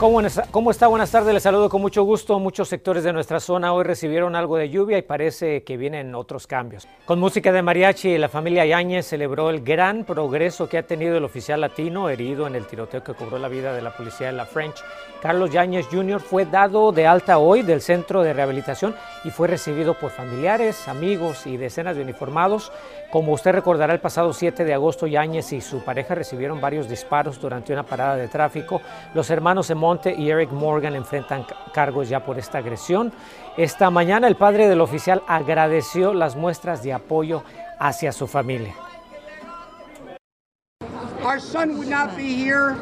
¿Cómo está? Buenas tardes. Les saludo con mucho gusto. Muchos sectores de nuestra zona hoy recibieron algo de lluvia y parece que vienen otros cambios. Con música de mariachi, la familia Yáñez celebró el gran progreso que ha tenido el oficial latino herido en el tiroteo que cobró la vida de la policía de la French. Carlos Yáñez Jr. fue dado de alta hoy del centro de rehabilitación y fue recibido por familiares, amigos y decenas de uniformados. Como usted recordará, el pasado 7 de agosto Yáñez y su pareja recibieron varios disparos durante una parada de tráfico. Los hermanos Monte y Eric Morgan enfrentan cargos ya por esta agresión. Esta mañana el padre del oficial agradeció las muestras de apoyo hacia su familia. Our son would not be here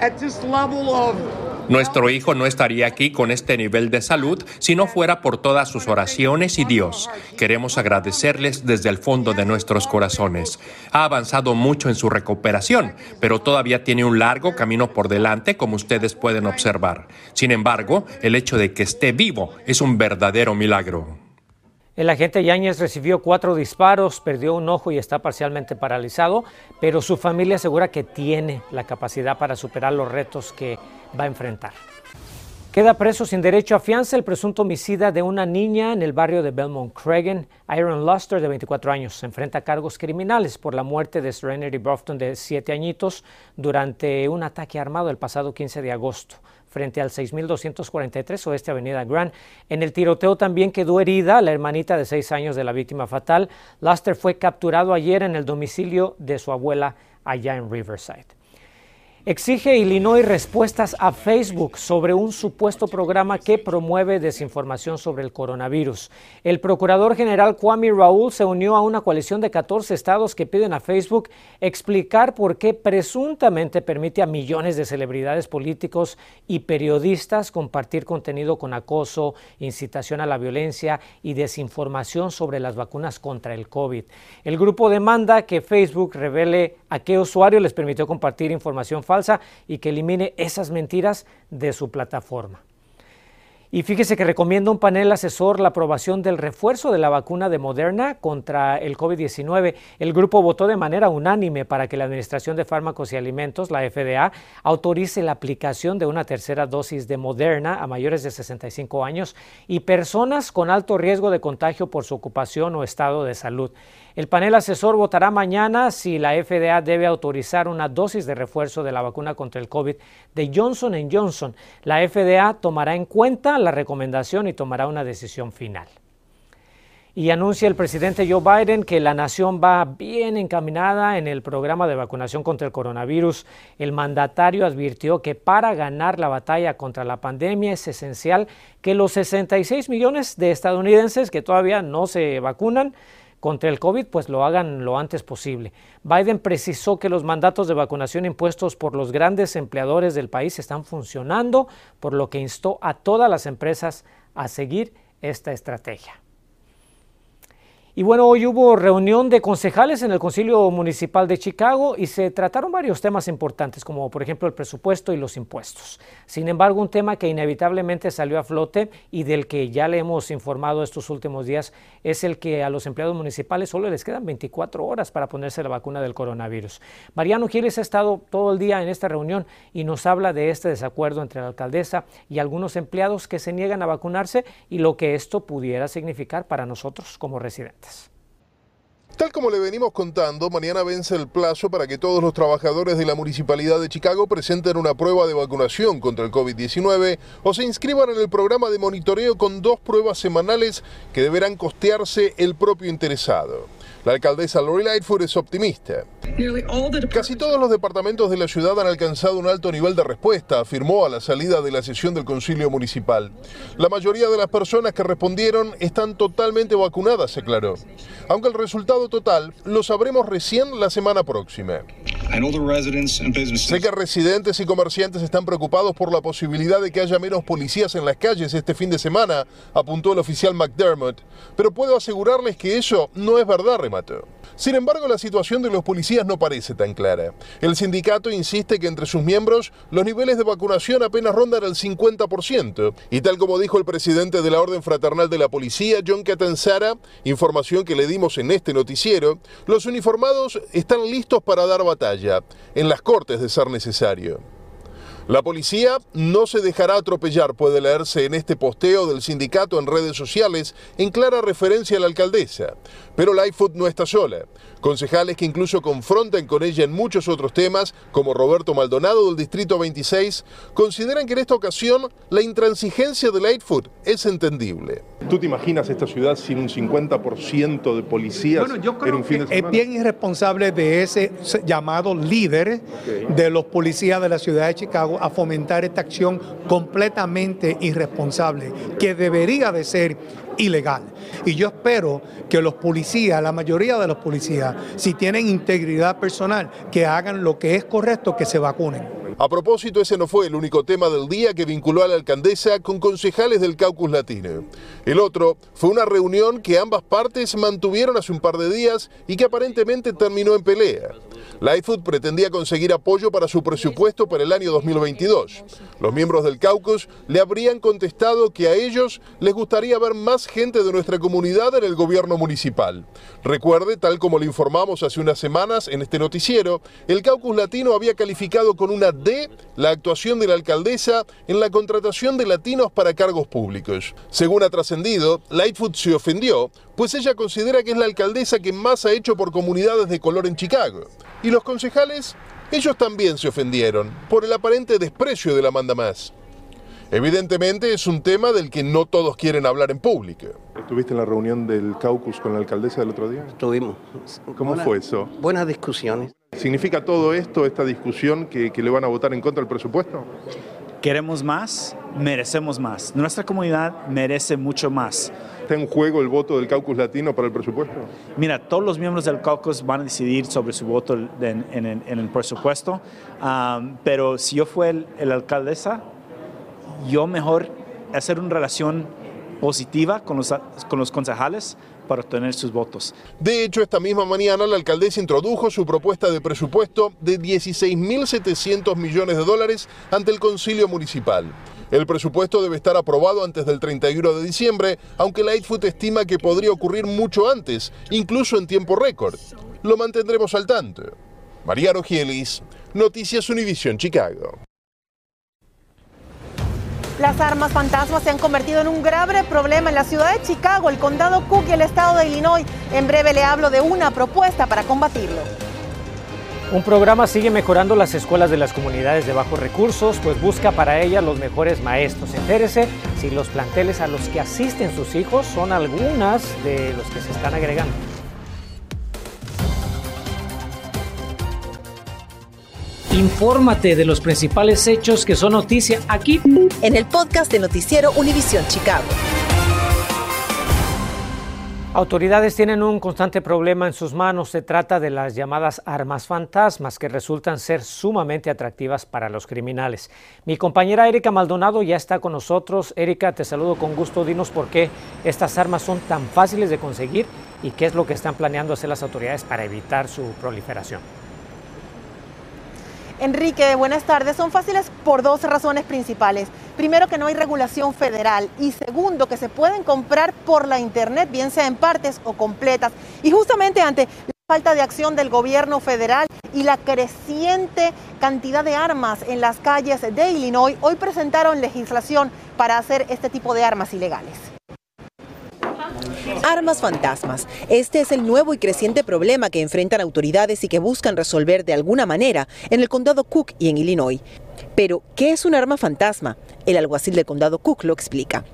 at this level of nuestro hijo no estaría aquí con este nivel de salud si no fuera por todas sus oraciones y Dios. Queremos agradecerles desde el fondo de nuestros corazones. Ha avanzado mucho en su recuperación, pero todavía tiene un largo camino por delante, como ustedes pueden observar. Sin embargo, el hecho de que esté vivo es un verdadero milagro. El agente Yáñez recibió cuatro disparos, perdió un ojo y está parcialmente paralizado, pero su familia asegura que tiene la capacidad para superar los retos que va a enfrentar. Queda preso sin derecho a fianza el presunto homicida de una niña en el barrio de Belmont Cregan, Iron Luster, de 24 años. Se enfrenta a cargos criminales por la muerte de Serenity Broughton, de 7 añitos, durante un ataque armado el pasado 15 de agosto frente al 6243 Oeste Avenida Grand. En el tiroteo también quedó herida la hermanita de 6 años de la víctima fatal. Luster fue capturado ayer en el domicilio de su abuela allá en Riverside. Exige Illinois respuestas a Facebook sobre un supuesto programa que promueve desinformación sobre el coronavirus. El procurador general Kwame Raúl se unió a una coalición de 14 estados que piden a Facebook explicar por qué presuntamente permite a millones de celebridades políticos y periodistas compartir contenido con acoso, incitación a la violencia y desinformación sobre las vacunas contra el COVID. El grupo demanda que Facebook revele a qué usuario les permitió compartir información falsa y que elimine esas mentiras de su plataforma. Y fíjese que recomienda un panel asesor la aprobación del refuerzo de la vacuna de Moderna contra el COVID-19. El grupo votó de manera unánime para que la Administración de Fármacos y Alimentos, la FDA, autorice la aplicación de una tercera dosis de Moderna a mayores de 65 años y personas con alto riesgo de contagio por su ocupación o estado de salud. El panel asesor votará mañana si la FDA debe autorizar una dosis de refuerzo de la vacuna contra el COVID de Johnson Johnson. La FDA tomará en cuenta la recomendación y tomará una decisión final. Y anuncia el presidente Joe Biden que la nación va bien encaminada en el programa de vacunación contra el coronavirus. El mandatario advirtió que para ganar la batalla contra la pandemia es esencial que los 66 millones de estadounidenses que todavía no se vacunan contra el COVID, pues lo hagan lo antes posible. Biden precisó que los mandatos de vacunación impuestos por los grandes empleadores del país están funcionando, por lo que instó a todas las empresas a seguir esta estrategia. Y bueno, hoy hubo reunión de concejales en el Concilio Municipal de Chicago y se trataron varios temas importantes, como por ejemplo el presupuesto y los impuestos. Sin embargo, un tema que inevitablemente salió a flote y del que ya le hemos informado estos últimos días es el que a los empleados municipales solo les quedan 24 horas para ponerse la vacuna del coronavirus. Mariano Giles ha estado todo el día en esta reunión y nos habla de este desacuerdo entre la alcaldesa y algunos empleados que se niegan a vacunarse y lo que esto pudiera significar para nosotros como residentes. Tal como le venimos contando, mañana vence el plazo para que todos los trabajadores de la Municipalidad de Chicago presenten una prueba de vacunación contra el COVID-19 o se inscriban en el programa de monitoreo con dos pruebas semanales que deberán costearse el propio interesado. La alcaldesa Lori Lightfoot es optimista. Casi todos los departamentos de la ciudad han alcanzado un alto nivel de respuesta, afirmó a la salida de la sesión del Concilio Municipal. La mayoría de las personas que respondieron están totalmente vacunadas, aclaró. Aunque el resultado total lo sabremos recién la semana próxima. Sé que residentes y comerciantes están preocupados por la posibilidad de que haya menos policías en las calles este fin de semana, apuntó el oficial McDermott, pero puedo asegurarles que eso no es verdad, Sin embargo, la situación de los policías no parece tan clara. El sindicato insiste que entre sus miembros los niveles de vacunación apenas rondan el 50%, y tal como dijo el presidente de la Orden Fraternal de la Policía, John Catanzara, información que le dimos en este noticiero, los uniformados están listos para dar batalla, en las cortes de ser necesario. La policía no se dejará atropellar, puede leerse en este posteo del sindicato en redes sociales en clara referencia a la alcaldesa. Pero Lightfoot no está sola. Concejales que incluso confrontan con ella en muchos otros temas, como Roberto Maldonado del Distrito 26, consideran que en esta ocasión la intransigencia de Lightfoot es entendible. ¿Tú te imaginas esta ciudad sin un 50% de policías en un fin de semana? Es bien irresponsable de ese llamado líder de los policías de la ciudad de Chicago a fomentar esta acción completamente irresponsable, que debería de ser ilegal. Y yo espero que los policías, la mayoría de los policías, si tienen integridad personal, que hagan lo que es correcto, que se vacunen. A propósito, ese no fue el único tema del día que vinculó a la alcaldesa con concejales del Caucus Latino. El otro fue una reunión que ambas partes mantuvieron hace un par de días y que aparentemente terminó en pelea. Lightfoot pretendía conseguir apoyo para su presupuesto para el año 2022. Los miembros del caucus le habrían contestado que a ellos les gustaría ver más gente de nuestra comunidad en el gobierno municipal. Recuerde, tal como le informamos hace unas semanas en este noticiero, el caucus latino había calificado con una D la actuación de la alcaldesa en la contratación de latinos para cargos públicos. Según ha trascendido, Lightfoot se ofendió, pues ella considera que es la alcaldesa que más ha hecho por comunidades de color en Chicago. Y los concejales, ellos también se ofendieron por el aparente desprecio de la manda más. Evidentemente es un tema del que no todos quieren hablar en público. ¿Estuviste en la reunión del caucus con la alcaldesa del otro día? Estuvimos. ¿Cómo fue eso? Buenas discusiones. ¿Significa todo esto, esta discusión, que, que le van a votar en contra del presupuesto? Queremos más, merecemos más. Nuestra comunidad merece mucho más. ¿Está en juego el voto del caucus latino para el presupuesto? Mira, todos los miembros del caucus van a decidir sobre su voto en, en- en- el presupuesto, um, pero si yo fuera el, el alcaldesa, yo mejor hacer una relación positiva con los, con los concejales para obtener sus votos. De hecho, esta misma mañana la alcaldesa introdujo su propuesta de presupuesto de 16.700 millones de dólares ante el concilio municipal. El presupuesto debe estar aprobado antes del 31 de diciembre, aunque Lightfoot estima que podría ocurrir mucho antes, incluso en tiempo récord. Lo mantendremos al tanto. María Rogielis, Noticias Univision Chicago. Las armas fantasmas se han convertido en un grave problema en la ciudad de Chicago, el condado Cook y el estado de Illinois. En breve le hablo de una propuesta para combatirlo. Un programa sigue mejorando las escuelas de las comunidades de bajos recursos, pues busca para ellas los mejores maestros. Entérese si los planteles a los que asisten sus hijos son algunas de los que se están agregando. Infórmate de los principales hechos que son noticia aquí En el podcast de Noticiero Univisión Chicago. Autoridades tienen un constante problema en sus manos. Se trata de las llamadas armas fantasmas que resultan ser sumamente atractivas para los criminales. Mi compañera Erika Maldonado ya está con nosotros. Erika, te saludo con gusto. Dinos por qué estas armas son tan fáciles de conseguir y qué es lo que están planeando hacer las autoridades para evitar su proliferación. Enrique, buenas tardes. Son fáciles por dos razones principales. Primero, que no hay regulación federal. Y segundo, que se pueden comprar por la Internet, bien sea en partes o completas. Y justamente ante la falta de acción del gobierno federal y la creciente cantidad de armas en las calles de Illinois, hoy presentaron legislación para hacer este tipo de armas ilegales. Armas fantasmas. Este es el nuevo y creciente problema que enfrentan autoridades y que buscan resolver de alguna manera en el condado Cook y en Illinois. Pero, ¿qué es un arma fantasma? El alguacil del condado Cook lo explica.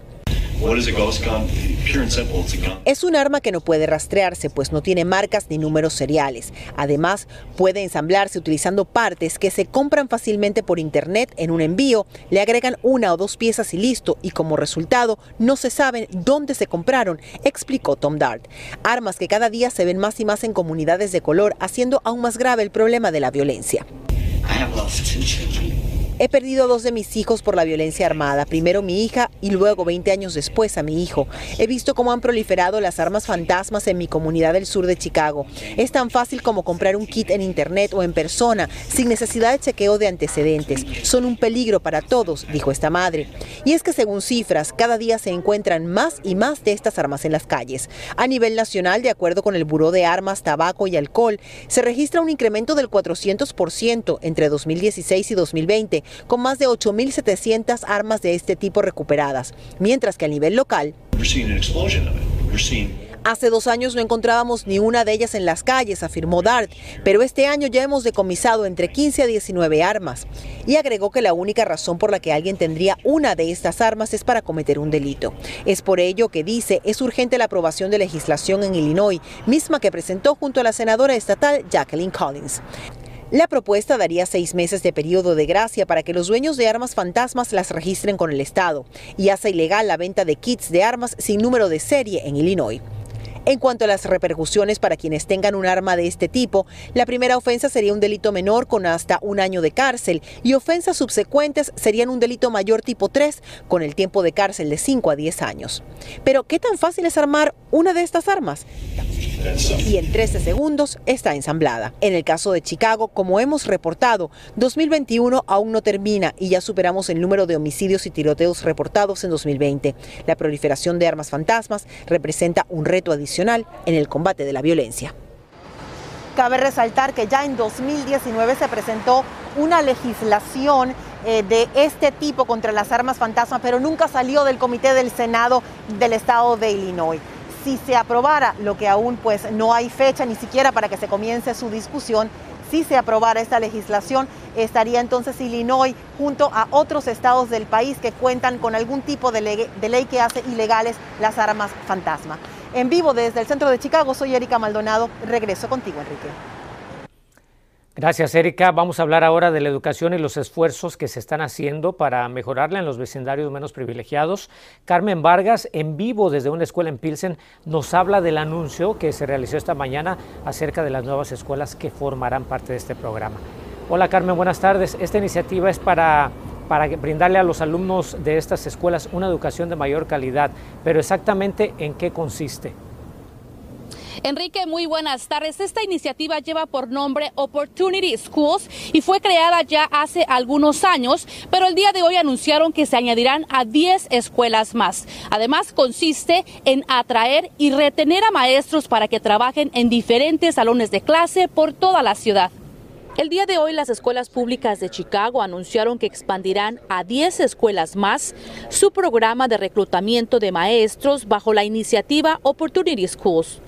Es un arma que no puede rastrearse, pues no tiene marcas ni números seriales. Además, puede ensamblarse utilizando partes que se compran fácilmente por internet en un envío, le agregan una o dos piezas y listo, y como resultado no se saben dónde se compraron, explicó Tom Dart. Armas que cada día se ven más y más en comunidades de color, haciendo aún más grave el problema de la violencia. He perdido dos de mis hijos por la violencia armada, primero mi hija y luego 20 años después a mi hijo. He visto cómo han proliferado las armas fantasmas en mi comunidad del sur de Chicago. Es tan fácil como comprar un kit en internet o en persona, sin necesidad de chequeo de antecedentes. Son un peligro para todos, dijo esta madre. Y es que según cifras, cada día se encuentran más y más de estas armas en las calles. A nivel nacional, de acuerdo con el Buró de Armas, Tabaco y Alcohol, se registra un incremento del 400% entre 2016 y 2020 con más de 8.700 armas de este tipo recuperadas, mientras que a nivel local... Hace dos años no encontrábamos ni una de ellas en las calles, afirmó Dart, pero este año ya hemos decomisado entre 15 a 19 armas. Y agregó que la única razón por la que alguien tendría una de estas armas es para cometer un delito. Es por ello que dice es urgente la aprobación de legislación en Illinois, misma que presentó junto a la senadora estatal Jacqueline Collins. La propuesta daría seis meses de periodo de gracia para que los dueños de armas fantasmas las registren con el Estado y hace ilegal la venta de kits de armas sin número de serie en Illinois. En cuanto a las repercusiones para quienes tengan un arma de este tipo, la primera ofensa sería un delito menor con hasta un año de cárcel y ofensas subsecuentes serían un delito mayor tipo 3 con el tiempo de cárcel de 5 a 10 años. Pero, ¿qué tan fácil es armar una de estas armas? Y en 13 segundos está ensamblada. En el caso de Chicago, como hemos reportado, 2021 aún no termina y ya superamos el número de homicidios y tiroteos reportados en 2020. La proliferación de armas fantasmas representa un reto adicional en el combate de la violencia. Cabe resaltar que ya en 2019 se presentó una legislación eh, de este tipo contra las armas fantasmas, pero nunca salió del Comité del Senado del Estado de Illinois si se aprobara, lo que aún pues no hay fecha ni siquiera para que se comience su discusión, si se aprobara esta legislación, estaría entonces Illinois junto a otros estados del país que cuentan con algún tipo de ley, de ley que hace ilegales las armas fantasma. En vivo desde el centro de Chicago, soy Erika Maldonado. Regreso contigo, Enrique. Gracias, Erika. Vamos a hablar ahora de la educación y los esfuerzos que se están haciendo para mejorarla en los vecindarios menos privilegiados. Carmen Vargas, en vivo desde una escuela en Pilsen, nos habla del anuncio que se realizó esta mañana acerca de las nuevas escuelas que formarán parte de este programa. Hola, Carmen, buenas tardes. Esta iniciativa es para para brindarle a los alumnos de estas escuelas una educación de mayor calidad, pero exactamente en qué consiste. Enrique, muy buenas tardes. Esta iniciativa lleva por nombre Opportunity Schools y fue creada ya hace algunos años, pero el día de hoy anunciaron que se añadirán a 10 escuelas más. Además, consiste en atraer y retener a maestros para que trabajen en diferentes salones de clase por toda la ciudad. El día de hoy las escuelas públicas de Chicago anunciaron que expandirán a 10 escuelas más su programa de reclutamiento de maestros bajo la iniciativa Opportunity Schools.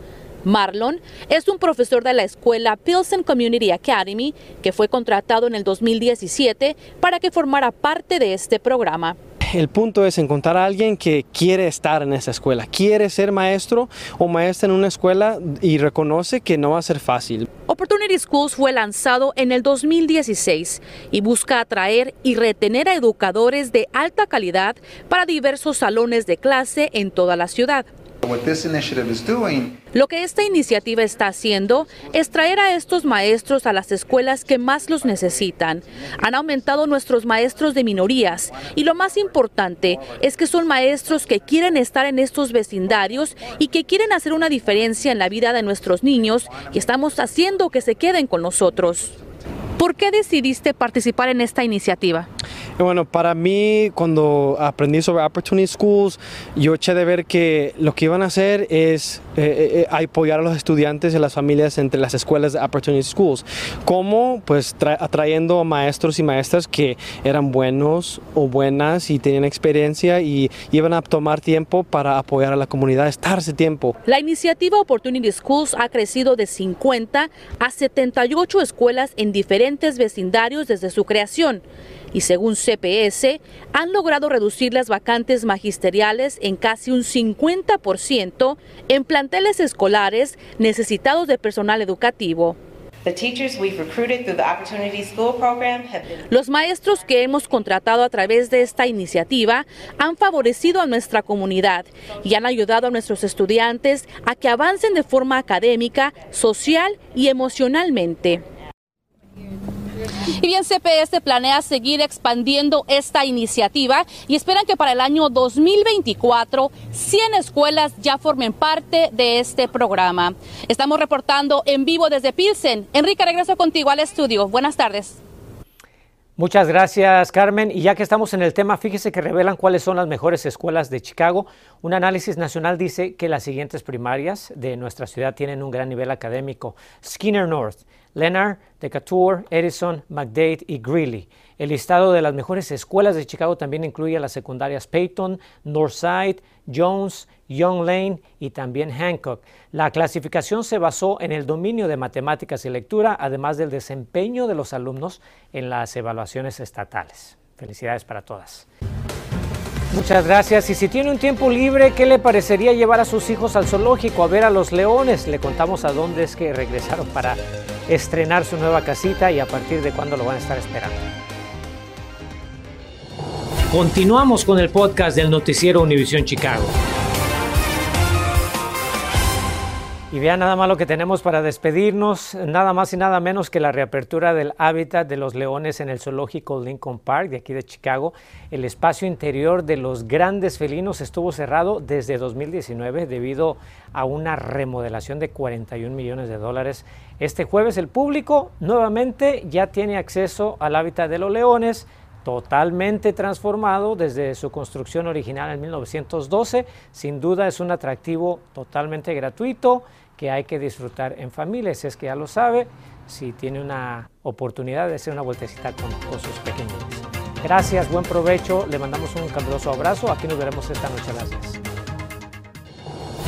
Marlon es un profesor de la escuela Pilsen Community Academy que fue contratado en el 2017 para que formara parte de este programa. El punto es encontrar a alguien que quiere estar en esa escuela, quiere ser maestro o maestra en una escuela y reconoce que no va a ser fácil. Opportunity Schools fue lanzado en el 2016 y busca atraer y retener a educadores de alta calidad para diversos salones de clase en toda la ciudad. Lo que esta iniciativa está haciendo es traer a estos maestros a las escuelas que más los necesitan. Han aumentado nuestros maestros de minorías y lo más importante es que son maestros que quieren estar en estos vecindarios y que quieren hacer una diferencia en la vida de nuestros niños y estamos haciendo que se queden con nosotros. ¿Por qué decidiste participar en esta iniciativa? Bueno, para mí, cuando aprendí sobre Opportunity Schools, yo eché de ver que lo que iban a hacer es eh, eh, eh, apoyar a los estudiantes y las familias entre las escuelas de Opportunity Schools. ¿Cómo? Pues atrayendo maestros y maestras que eran buenos o buenas y tenían experiencia y iban a tomar tiempo para apoyar a la comunidad, estarse tiempo. La iniciativa Opportunity Schools ha crecido de 50 a 78 escuelas en diferentes vecindarios desde su creación. Y según CPS han logrado reducir las vacantes magisteriales en casi un 50% en planteles escolares necesitados de personal educativo. Los maestros que hemos contratado a través de esta iniciativa han favorecido a nuestra comunidad y han ayudado a nuestros estudiantes a que avancen de forma académica, social y emocionalmente. Y bien, CPS planea seguir expandiendo esta iniciativa y esperan que para el año 2024 100 escuelas ya formen parte de este programa. Estamos reportando en vivo desde Pilsen. Enrique, regreso contigo al estudio. Buenas tardes. Muchas gracias, Carmen. Y ya que estamos en el tema, fíjese que revelan cuáles son las mejores escuelas de Chicago. Un análisis nacional dice que las siguientes primarias de nuestra ciudad tienen un gran nivel académico. Skinner North, Leonard, Decatur, Edison, McDade y Greeley. El listado de las mejores escuelas de Chicago también incluye las secundarias Peyton, Northside, Jones, Young Lane y también Hancock. La clasificación se basó en el dominio de matemáticas y lectura, además del desempeño de los alumnos en las evaluaciones estatales. Felicidades para todas. Muchas gracias. Y si tiene un tiempo libre, ¿qué le parecería llevar a sus hijos al zoológico a ver a los leones? Le contamos a dónde es que regresaron para estrenar su nueva casita y a partir de cuándo lo van a estar esperando. Continuamos con el podcast del noticiero Univisión Chicago. Y vean nada más lo que tenemos para despedirnos, nada más y nada menos que la reapertura del hábitat de los leones en el zoológico Lincoln Park de aquí de Chicago. El espacio interior de los grandes felinos estuvo cerrado desde 2019 debido a una remodelación de 41 millones de dólares. Este jueves el público nuevamente ya tiene acceso al hábitat de los leones totalmente transformado desde su construcción original en 1912. Sin duda es un atractivo totalmente gratuito que hay que disfrutar en familia. Si es que ya lo sabe, si tiene una oportunidad de hacer una vueltecita con, sus pequeños. Gracias, buen provecho. Le mandamos un caluroso abrazo. Aquí nos veremos esta noche 10.